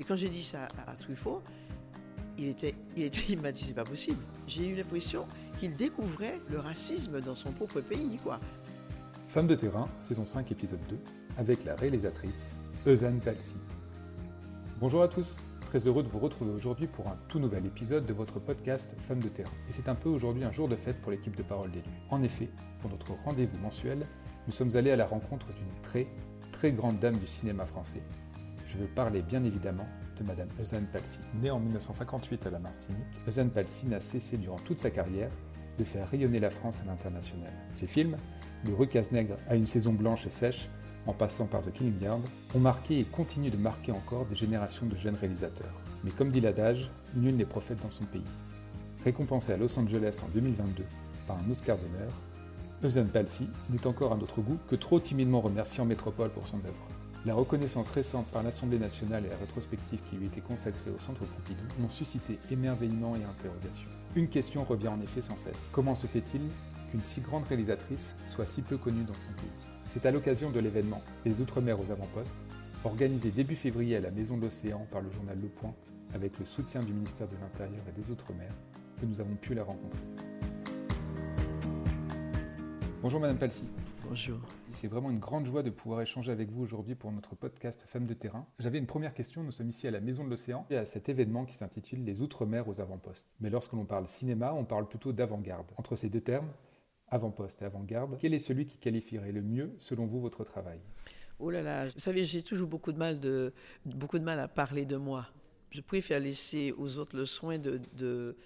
Et quand j'ai dit ça à, Truffaut, il, m'a dit c'est pas possible. J'ai eu l'impression qu'il découvrait le racisme dans son propre pays. quoi. Femme de terrain, saison 5, épisode 2, avec la réalisatrice Eusanne Palsy. Bonjour à tous, très heureux de vous retrouver aujourd'hui pour un tout nouvel épisode de votre podcast Femme de terrain. Et c'est un peu aujourd'hui un jour de fête pour l'équipe de Parole d'élu. En effet, pour notre rendez-vous mensuel, nous sommes allés à la rencontre d'une très, très grande dame du cinéma français. Je veux parler bien évidemment de Madame Eusanne Palsy. Née en 1958 à la Martinique, Eusanne Palsy n'a cessé durant toute sa carrière de faire rayonner la France à l'international. Ses films, de Rue Casse-Nègre à Une saison blanche et sèche, en passant par The Killing Yard, ont marqué et continuent de marquer encore des générations de jeunes réalisateurs. Mais comme dit l'adage, nul n'est prophète dans son pays. Récompensée à Los Angeles en 2022 par un Oscar d'honneur, Eusanne Palsy n'est encore à notre goût que trop timidement remercié en métropole pour son œuvre. La reconnaissance récente par l'Assemblée nationale et la rétrospective qui lui était consacrée au Centre Pompidou m'ont suscité émerveillement et interrogation. Une question revient en effet sans cesse. Comment se fait-il qu'une si grande réalisatrice soit si peu connue dans son pays? C'est à l'occasion de l'événement Les Outre-mer aux avant-postes, organisé début février à la Maison de l'Océan par le journal Le Point, avec le soutien du ministère de l'Intérieur et des Outre-mer, que nous avons pu la rencontrer. Bonjour Madame Palsy. Bonjour. C'est vraiment une grande joie de pouvoir échanger avec vous aujourd'hui pour notre podcast Femmes de terrain. J'avais une première question. Nous sommes ici à la Maison de l'Océan et à cet événement qui s'intitule Les Outre-mer aux avant-postes. Mais lorsque l'on parle cinéma, on parle plutôt d'avant-garde. Entre ces deux termes, avant-poste et avant-garde, quel est celui qui qualifierait le mieux, selon vous, votre travail? Oh là là, vous savez, j'ai toujours beaucoup de mal, de, beaucoup de mal à parler de moi. Je préfère laisser aux autres le soin de, de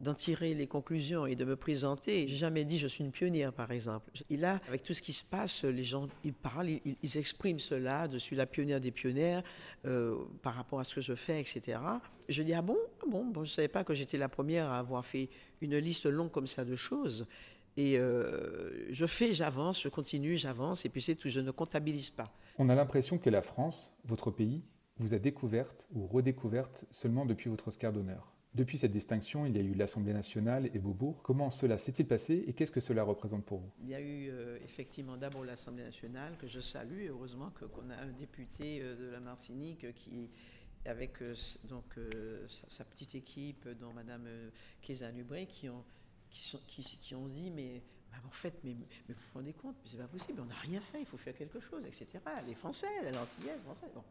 d'en tirer les conclusions et de me présenter. J'ai jamais dit je suis une pionnière, par exemple. Et là, avec tout ce qui se passe, les gens, ils parlent, ils, expriment cela, je suis la pionnière des pionnières euh, par rapport à ce que je fais, etc. Je dis ah bon, ah bon, bon je savais pas que j'étais la première à avoir fait une liste longue comme ça de choses. Et euh, je fais, j'avance, je continue, j'avance, et puis c'est tout, je ne comptabilise pas. On a l'impression que la France, votre pays, vous a découverte ou redécouverte seulement depuis votre Oscar d'honneur. Depuis cette distinction, il y a eu l'Assemblée nationale et Beaubourg. Comment cela s'est-il passé et qu'est-ce que cela représente pour vous? Il y a eu euh, effectivement d'abord l'Assemblée nationale que je salue. heureusement qu'on a un député euh, de la Martinique qui, avec euh, donc, sa, petite équipe, dont Mme Kézan Lubré, qui ont, qui, sont, qui, ont dit mais en fait, mais, vous vous rendez compte, c'est pas possible, on n'a rien fait, il faut faire quelque chose, etc. Les Français, les Antillaises, Français, bon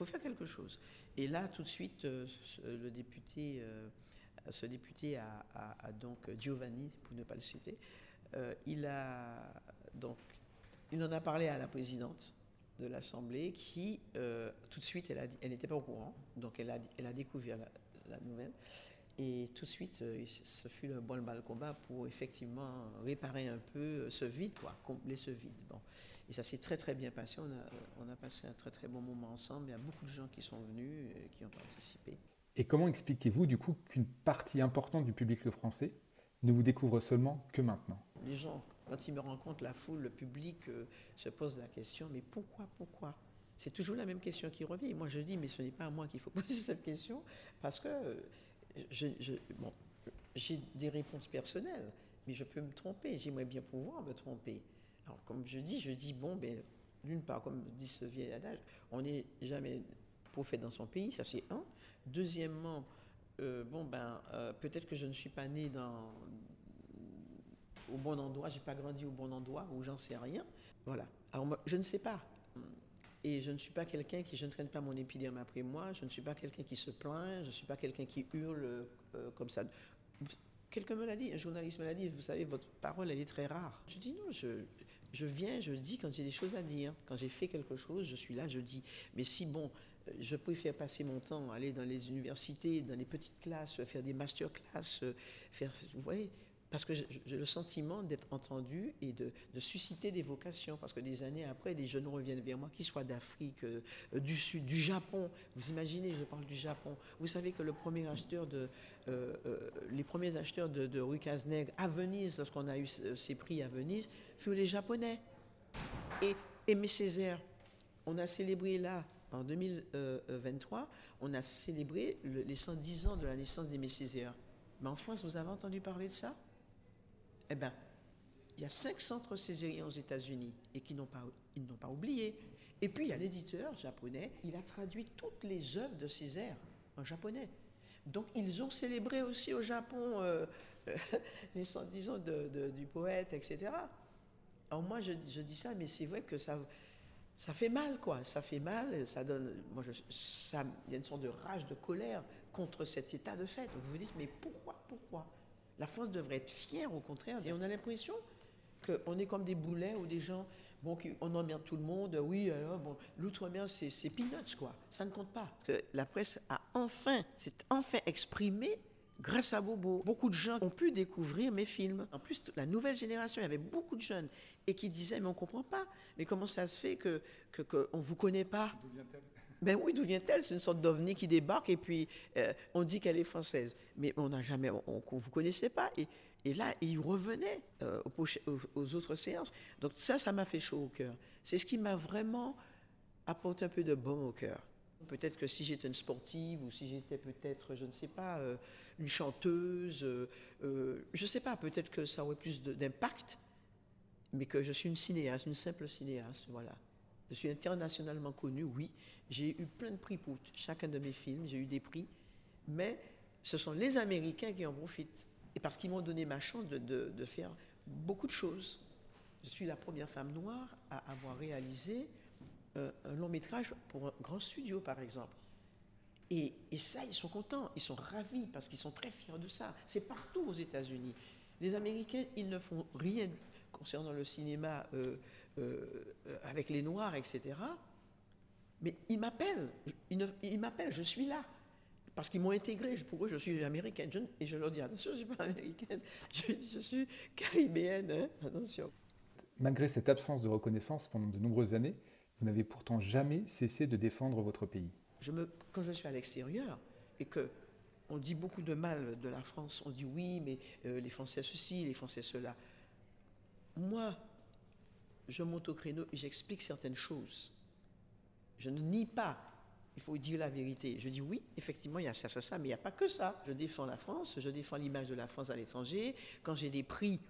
faut faire quelque chose. Et là, tout de suite, euh, le député, euh, ce député a, donc Giovanni, pour ne pas le citer, euh, il a donc il en a parlé à la présidente de l'Assemblée qui, tout de suite, elle n'était pas au courant, donc elle a découvert la, nouvelle. Et tout de suite, ce fut le bon bal combat pour effectivement réparer un peu ce vide, quoi, combler ce vide. Bon. Et ça s'est très très bien passé. On a, passé un très très bon moment ensemble. Il y a beaucoup de gens qui sont venus, et qui ont participé. Et comment expliquez-vous du coup qu'une partie importante du public français ne vous découvre seulement que maintenant? Les gens, quand ils me rencontrent, la foule, le public euh, se pose la question, mais pourquoi, pourquoi? C'est toujours la même question qui revient. Et moi je dis, mais ce n'est pas à moi qu'il faut poser cette question, parce que euh, j'ai des réponses personnelles, mais je peux me tromper. J'aimerais bien pouvoir me tromper. Alors, comme je dis, je dis, bon, ben, d'une part, comme dit ce vieil adage, on n'est jamais prophète dans son pays, ça c'est un. Deuxièmement, euh, bon, ben, euh, peut-être que je ne suis pas né dans, au bon endroit, j'ai pas grandi au bon endroit, ou j'en sais rien. Voilà. Alors, je ne sais pas. Et je ne suis pas quelqu'un qui, je ne traîne pas mon épiderme après moi, je ne suis pas quelqu'un qui se plaint, je ne suis pas quelqu'un qui hurle euh, comme ça. Quelqu'un me l'a dit, un journaliste me l'a dit, vous savez, votre parole, elle est très rare. Je dis non, je, je viens, je dis quand j'ai des choses à dire. Quand j'ai fait quelque chose, je suis là, je dis. Mais si, bon, je préfère passer mon temps, aller dans les universités, dans les petites classes, faire des masterclass, euh, faire, vous voyez, parce que j'ai le sentiment d'être entendu et de, susciter des vocations. Parce que des années après, des jeunes reviennent vers moi, qu'ils soient d'Afrique, euh, du Sud, du Japon. Vous imaginez, je parle du Japon. Vous savez que acheteur de, les premiers acheteurs de, de Rue à Venise, lorsqu'on a eu ces prix à Venise, furent les Japonais. Et Aimé Césaire, on a célébré là, en 2023, on a célébré les 110 ans de la naissance d'Aimé Césaire. Mais en France, vous avez entendu parler de ça? Eh bien, il y a cinq centres césariens aux États-Unis et qui n'ont pas, ils n'ont pas oublié. Et puis il y a l'éditeur japonais, il a traduit toutes les œuvres de Césaire en japonais. Donc ils ont célébré aussi au Japon euh, les 110 ans du poète, etc. Alors moi je, je dis ça, mais c'est vrai que ça, ça fait mal, quoi. Ça fait mal, ça donne. Moi, je, ça, il y a une sorte de rage, de colère contre cet état de fait. Vous vous dites, mais pourquoi, pourquoi? La France devrait être fière, au contraire. Et on a l'impression qu'on est comme des boulets ou des gens, bon, on emmerde tout le monde. Oui, alors, bon, l'outre-mer, c'est peanuts, quoi. Ça ne compte pas. Parce que la presse a enfin, s'est enfin exprimée grâce à Bobo. Beaucoup de gens ont pu découvrir mes films. En plus, la nouvelle génération, il y avait beaucoup de jeunes et qui disaient, mais on ne comprend pas. Mais comment ça se fait qu'on que, que ne vous connaît pas? D'où vient-elle? Ben oui, d'où vient-elle? C'est une sorte d'ovni qui débarque et puis euh, on dit qu'elle est française. Mais on n'a jamais, on, ne vous connaissait pas. Et, et là, il revenait euh, aux, autres séances. Donc ça, ça m'a fait chaud au cœur. C'est ce qui m'a vraiment apporté un peu de bon au cœur. Peut-être que si j'étais une sportive ou si j'étais peut-être, je ne sais pas, euh, une chanteuse, je ne sais pas, peut-être que ça aurait plus d'impact mais que je suis une cinéaste, une simple cinéaste, voilà. Je suis internationalement connue, oui. J'ai eu plein de prix pour chacun de mes films, j'ai eu des prix, mais ce sont les Américains qui en profitent. Et parce qu'ils m'ont donné ma chance de, faire beaucoup de choses. Je suis la première femme noire à avoir réalisé euh, un long métrage pour un grand studio, par exemple. Et, et, ça, ils sont contents, ils sont ravis parce qu'ils sont très fiers de ça. C'est partout aux États-Unis. Les Américains, ils ne font rien concernant le cinéma euh, euh, avec les Noirs, etc. Mais ils m'appellent, ils, m'appellent, je suis là. Parce qu'ils m'ont intégré, pour eux je suis américaine. et je leur dis, attention, je ne suis pas américaine, je, je suis caribéenne, hein, attention. Malgré cette absence de reconnaissance pendant de nombreuses années, vous n'avez pourtant jamais cessé de défendre votre pays. Je me, quand je suis à l'extérieur et que on dit beaucoup de mal de la France, on dit oui, mais euh, les Français ceci, les Français cela moi, je monte au créneau et j'explique certaines choses. Je ne nie pas, il faut dire la vérité. Je dis oui, effectivement, il y a ça, ça, ça, mais il n'y a pas que ça. Je défends la France, je défends l'image de la France à l'étranger. Quand j'ai des prix,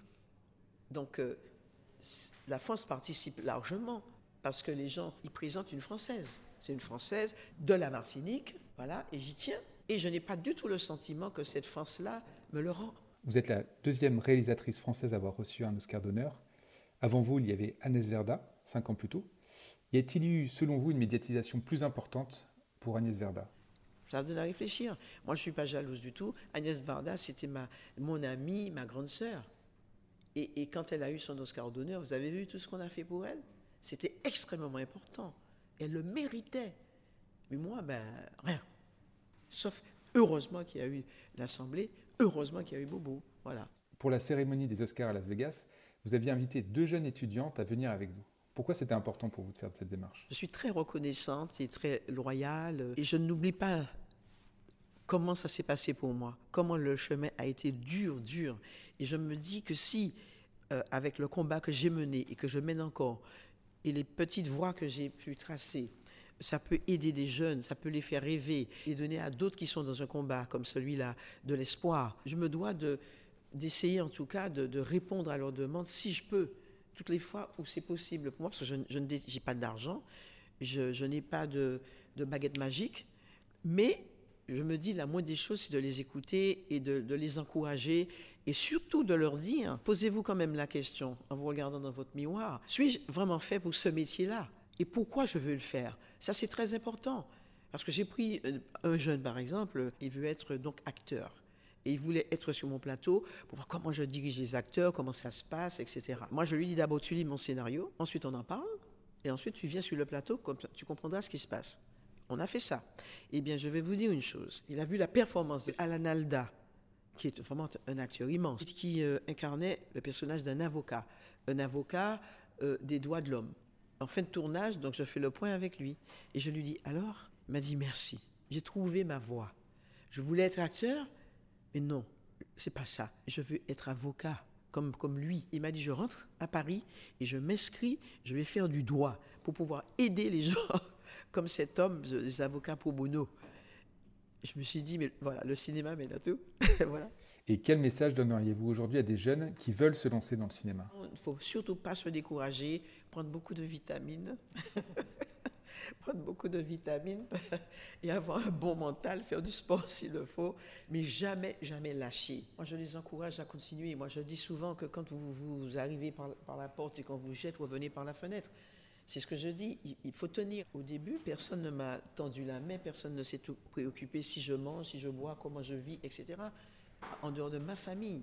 donc euh, la France participe largement parce que les gens, ils présentent une Française. C'est une Française de la Martinique, voilà, et j'y tiens. Et je n'ai pas du tout le sentiment que cette France-là me le rend. Vous êtes la deuxième réalisatrice française à avoir reçu un Oscar d'honneur. Avant vous, il y avait Agnès Verda, cinq ans plus tôt. Y a-t-il eu, selon vous, une médiatisation plus importante pour Agnès Verda ça donne à réfléchir. Moi, je ne suis pas jalouse du tout. Agnès Varda, c'était ma, mon amie, ma grande sœur. Et, et, quand elle a eu son Oscar d'honneur, vous avez vu tout ce qu'on a fait pour elle? C'était extrêmement important. Elle le méritait. Mais moi, ben, rien. Sauf, heureusement qu'il y a eu l'Assemblée Heureusement qu'il y a eu Bobo. Voilà. Pour la cérémonie des Oscars à Las Vegas, vous aviez invité deux jeunes étudiantes à venir avec vous. Pourquoi c'était important pour vous de faire cette démarche? Je suis très reconnaissante et très loyale. Et je n'oublie pas comment ça s'est passé pour moi, comment le chemin a été dur, dur. Et je me dis que si, euh, avec le combat que j'ai mené et que je mène encore, et les petites voies que j'ai pu tracer, ça peut aider des jeunes, ça peut les faire rêver et donner à d'autres qui sont dans un combat comme celui-là de l'espoir. Je me dois de, d'essayer en tout cas de, répondre à leurs demandes si je peux, toutes les fois où c'est possible pour moi, parce que je, n'ai pas d'argent, je, n'ai pas de, baguette magique, mais je me dis la moindre des choses, c'est de les écouter et de, de, les encourager et surtout de leur dire, posez-vous quand même la question en vous regardant dans votre miroir, suis-je vraiment fait pour ce métier-là et pourquoi je veux le faire? Ça, c'est très important. Parce que j'ai pris euh, un jeune, par exemple, il veut être donc acteur. Et il voulait être sur mon plateau pour voir comment je dirige les acteurs, comment ça se passe, etc. Moi, je lui dis d'abord, tu lis mon scénario, ensuite on en parle, et ensuite tu viens sur le plateau, tu comprendras ce qui se passe. On a fait ça. Eh bien, je vais vous dire une chose. Il a vu la performance de Alan Alda, qui est vraiment un acteur immense, qui euh, incarnait le personnage d'un avocat, un avocat euh, des droits de l'homme en fin de tournage, donc je fais le point avec lui. Et je lui dis, alors? Il m'a dit, merci. J'ai trouvé ma voie. Je voulais être acteur, mais non, c'est pas ça. Je veux être avocat, comme, comme lui. Il m'a dit, je rentre à Paris et je m'inscris, je vais faire du droit pour pouvoir aider les gens, comme cet homme, les avocats pro bono. Je me suis dit, mais voilà, le cinéma mène à tout. voilà. Et quel message donneriez-vous aujourd'hui à des jeunes qui veulent se lancer dans le cinéma? Il ne faut surtout pas se décourager, prendre beaucoup de vitamines. beaucoup de vitamines et avoir un bon mental, faire du sport s'il le faut, mais jamais, jamais lâcher. Moi, je les encourage à continuer. Moi, je dis souvent que quand vous, vous arrivez par, la porte et quand vous jetez, revenez par la fenêtre. C'est ce que je dis, il faut tenir. Au début, personne ne m'a tendu la main, personne ne s'est préoccupé si je mange, si je bois, comment je vis, etc. En dehors de ma famille.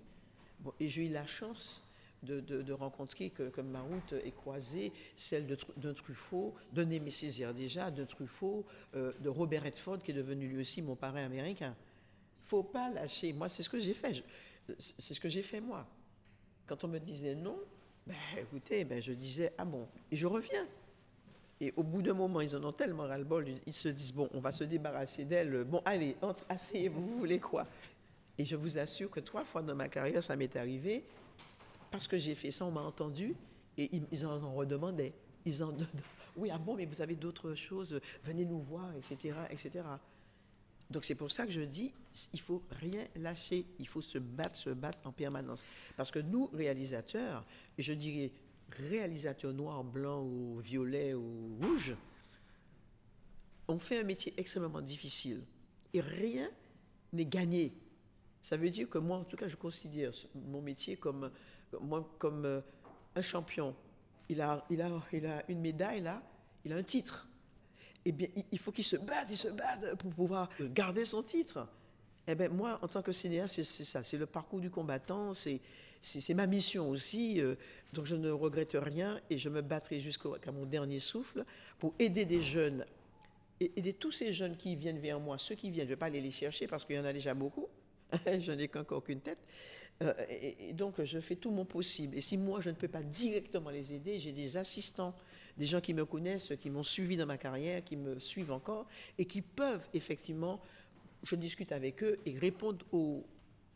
Et j'ai eu la chance de, rencontrer que, que, ma route est croisée, celle d'un Truffaut, de Némé Césaire déjà, de Truffaut, euh, de Robert Redford, qui est devenu lui aussi mon parrain américain. faut pas lâcher. Moi, c'est ce que j'ai fait. C'est ce que j'ai fait moi. Quand on me disait non, ben, écoutez, ben, je disais ah bon, et je reviens. Et au bout d'un moment, ils en ont tellement ras-le-bol, ils se disent bon, on va se débarrasser d'elle. Bon, allez, entre, asseyez-vous, vous voulez quoi? Et je vous assure que trois fois dans ma carrière, ça m'est arrivé parce que j'ai fait ça, on m'a entendu et ils, en redemandaient. Ils en oui, ah bon, mais vous avez d'autres choses, venez nous voir, etc., etc. Donc c'est pour ça que je dis, il faut rien lâcher, il faut se battre, se battre en permanence. Parce que nous, réalisateurs, et je dirais réalisateurs noirs, blancs ou violets ou rouges, on fait un métier extrêmement difficile et rien n'est gagné. Ça veut dire que moi, en tout cas, je considère mon métier comme moi, comme euh, un champion, il a, il, a, il a une médaille là, il a un titre. Eh bien, il faut qu'il se batte, il se batte pour pouvoir garder son titre. Eh bien, moi, en tant que cinéaste, c'est ça, c'est le parcours du combattant, c'est ma mission aussi. Euh, donc, je ne regrette rien et je me battrai jusqu'à mon dernier souffle pour aider des jeunes, aider tous ces jeunes qui viennent vers moi, ceux qui viennent, je ne vais pas aller les chercher parce qu'il y en a déjà beaucoup, je n'ai qu'encore qu'une tête. Euh, et, donc, je fais tout mon possible. Et si moi, je ne peux pas directement les aider, j'ai des assistants, des gens qui me connaissent, qui m'ont suivi dans ma carrière, qui me suivent encore, et qui peuvent effectivement, je discute avec eux et répondre aux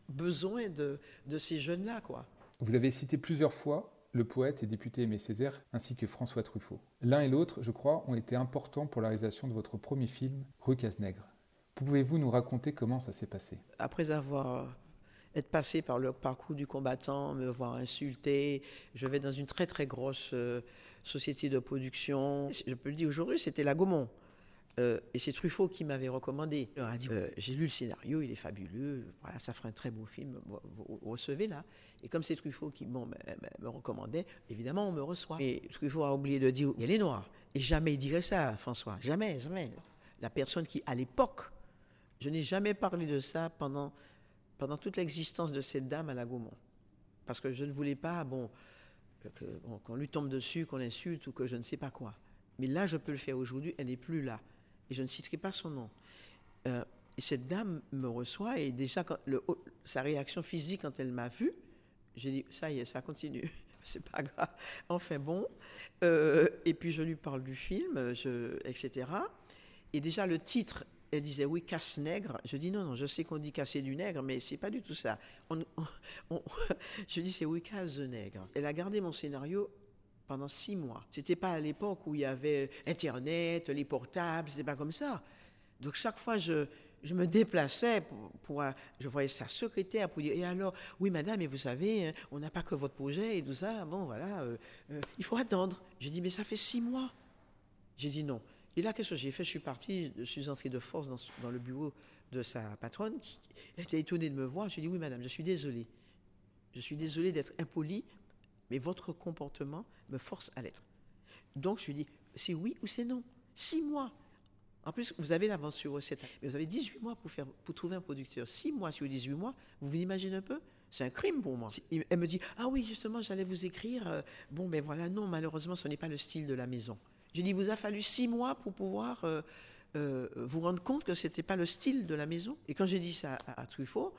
besoins de, de ces jeunes-là. quoi. Vous avez cité plusieurs fois le poète et député Aimé Césaire, ainsi que François Truffaut. L'un et l'autre, je crois, ont été importants pour la réalisation de votre premier film, Rue Casse-Nègre. Pouvez-vous nous raconter comment ça s'est passé? Après avoir être passé par le parcours du combattant, me voir insulté, je vais dans une très très grosse euh, société de production. Je peux le dire aujourd'hui, c'était la Gaumont. Euh, et c'est Truffaut qui m'avait recommandé. A euh, J'ai lu le scénario, il est fabuleux, voilà, ça ferait un très beau film, vous, recevez là. Et comme c'est Truffaut qui bon, me recommandait, évidemment, on me reçoit. Et Truffaut a oublié de dire Il est noir. Et jamais il dirait ça, François. Jamais, jamais. La personne qui, à l'époque, je n'ai jamais parlé de ça pendant, pendant toute l'existence de cette dame à la Gaumont. Parce que je ne voulais pas, bon, qu'on lui tombe dessus, qu'on l'insulte ou que je ne sais pas quoi. Mais là, je peux le faire aujourd'hui, elle n'est plus là. Et je ne citerai pas son nom. Euh, et cette dame me reçoit et déjà, sa réaction physique quand elle m'a vu, j'ai dit, ça y est, ça continue. C'est pas grave. Enfin bon. Euh, et puis je lui parle du film, je, etc. Et déjà, le titre elle disait oui, casse-nègre. Je dis non, non, je sais qu'on dit casser du nègre, mais c'est pas du tout ça. je dis c'est oui, casse-nègre. Elle a gardé mon scénario pendant six mois. C'était pas à l'époque où il y avait Internet, les portables, c'était pas comme ça. Donc chaque fois, je, je me déplaçais pour, je voyais sa secrétaire pour dire et alors oui madame et vous savez hein, on n'a pas que votre projet et tout ça bon voilà euh, euh, il faut attendre j'ai dit mais ça fait six mois j'ai dit non et là, qu'est-ce que j'ai fait? Je suis parti, je suis entré de force dans, le bureau de sa patronne, qui était étonnée de me voir. Je lui ai dit, oui, madame, je suis désolée. Je suis désolée d'être impoli, mais votre comportement me force à l'être. Donc, je lui ai dit, c'est oui ou c'est non? Six mois. En plus, vous avez l'avance sur recette. Mais vous avez 18 mois pour, trouver un producteur. Six mois sur 18 mois, vous vous imaginez un peu? C'est un crime pour moi. Elle me dit, ah oui, justement, j'allais vous écrire. Euh, bon, mais voilà, non, malheureusement, ce n'est pas le style de la maison. J'ai dit, vous a fallu six mois pour pouvoir euh, euh, vous rendre compte que ce n'était pas le style de la maison. Et quand j'ai dit ça à, Truffaut,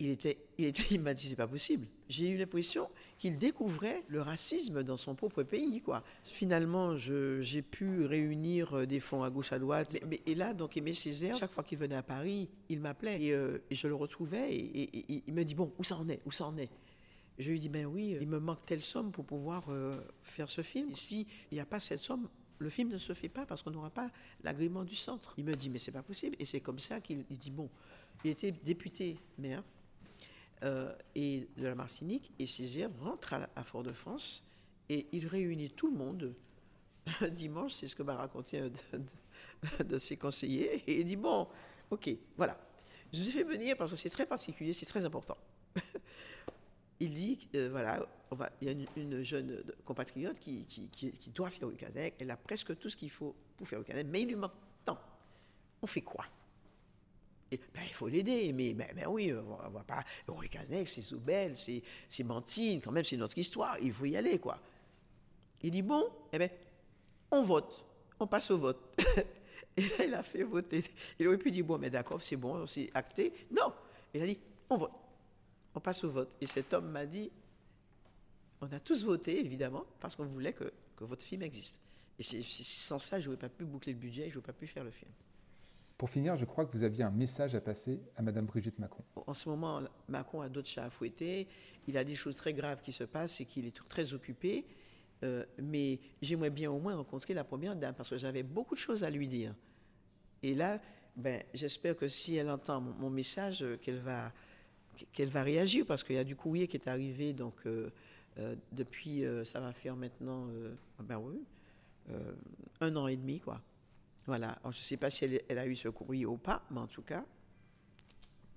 il, était, il, était, m'a dit, c'est pas possible. J'ai eu l'impression qu'il découvrait le racisme dans son propre pays. Quoi. Finalement, j'ai pu réunir euh, des fonds à gauche, à droite. Mais, et là, donc, Aimé Césaire, chaque fois qu'il venait à Paris, il m'appelait et, je le retrouvais et, il me dit, bon, ça en est? Où ça en est? Je lui dit, ben oui, il me manque telle somme pour pouvoir euh, faire ce film. Et s'il n'y a pas cette somme, le film ne se fait pas parce qu'on n'aura pas l'agrément du centre. Il me dit, mais c'est pas possible. Et c'est comme ça qu'il dit, bon, il était député maire euh, et de la Martinique, et Césaire rentre à, Fort-de-France et il réunit tout le monde un dimanche, c'est ce que m'a raconté un de, ses conseillers, et il dit, bon, ok, voilà. Je vous ai fait venir parce que c'est très particulier, c'est très important. il dit, euh, voilà, on il y a une, jeune compatriote qui, doit faire le Kazakh, elle a presque tout ce qu'il faut pour faire le Kazakh, mais il lui manque tant. On fait quoi? Ben, il faut l'aider, mais ben, ben, oui, on va pas. Kazakh, c'est Zoubel, c'est Mantine, quand même, c'est notre histoire, il faut y aller, quoi. Il dit, bon, eh ben, on vote, on passe au vote. et là, il a fait voter. Il aurait pu dire, bon, mais d'accord, c'est bon, c'est acté. Non, il a dit, on vote, on passe au vote. Et cet homme m'a dit, on a tous voté, évidemment, parce qu'on voulait que, que, votre film existe. Et c'est sans ça, je n'aurais pas pu boucler le budget, je n'aurais pas pu faire le film. Pour finir, je crois que vous aviez un message à passer à Madame Brigitte Macron. En ce moment, Macron a d'autres chats à fouetter. Il a des choses très graves qui se passent et qu'il est très occupé. Euh, mais j'aimerais bien au moins rencontrer la première dame parce que j'avais beaucoup de choses à lui dire. Et là, ben, j'espère que si elle entend mon, message, euh, qu'elle va, qu'elle va réagir parce qu'il y a du courrier qui est arrivé donc euh, depuis, ça va faire maintenant, ben oui, un an et demi quoi. Voilà. je ne sais pas si elle, elle, a eu ce courrier ou pas, mais en tout cas,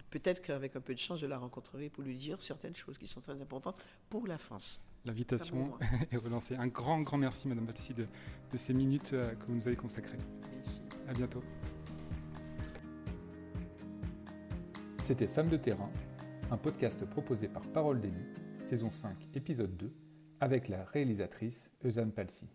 peut-être qu'avec un peu de chance, je la rencontrerai pour lui dire certaines choses qui sont très importantes pour la France. L'invitation est relancée. Un grand, grand merci, Madame Balsi, de, de, ces minutes euh, que vous nous avez consacrées. Merci. À bientôt. C'était Femmes de terrain, un podcast proposé par Parole d'élus, saison 5, épisode 2, avec la réalisatrice Eusanne Palsy.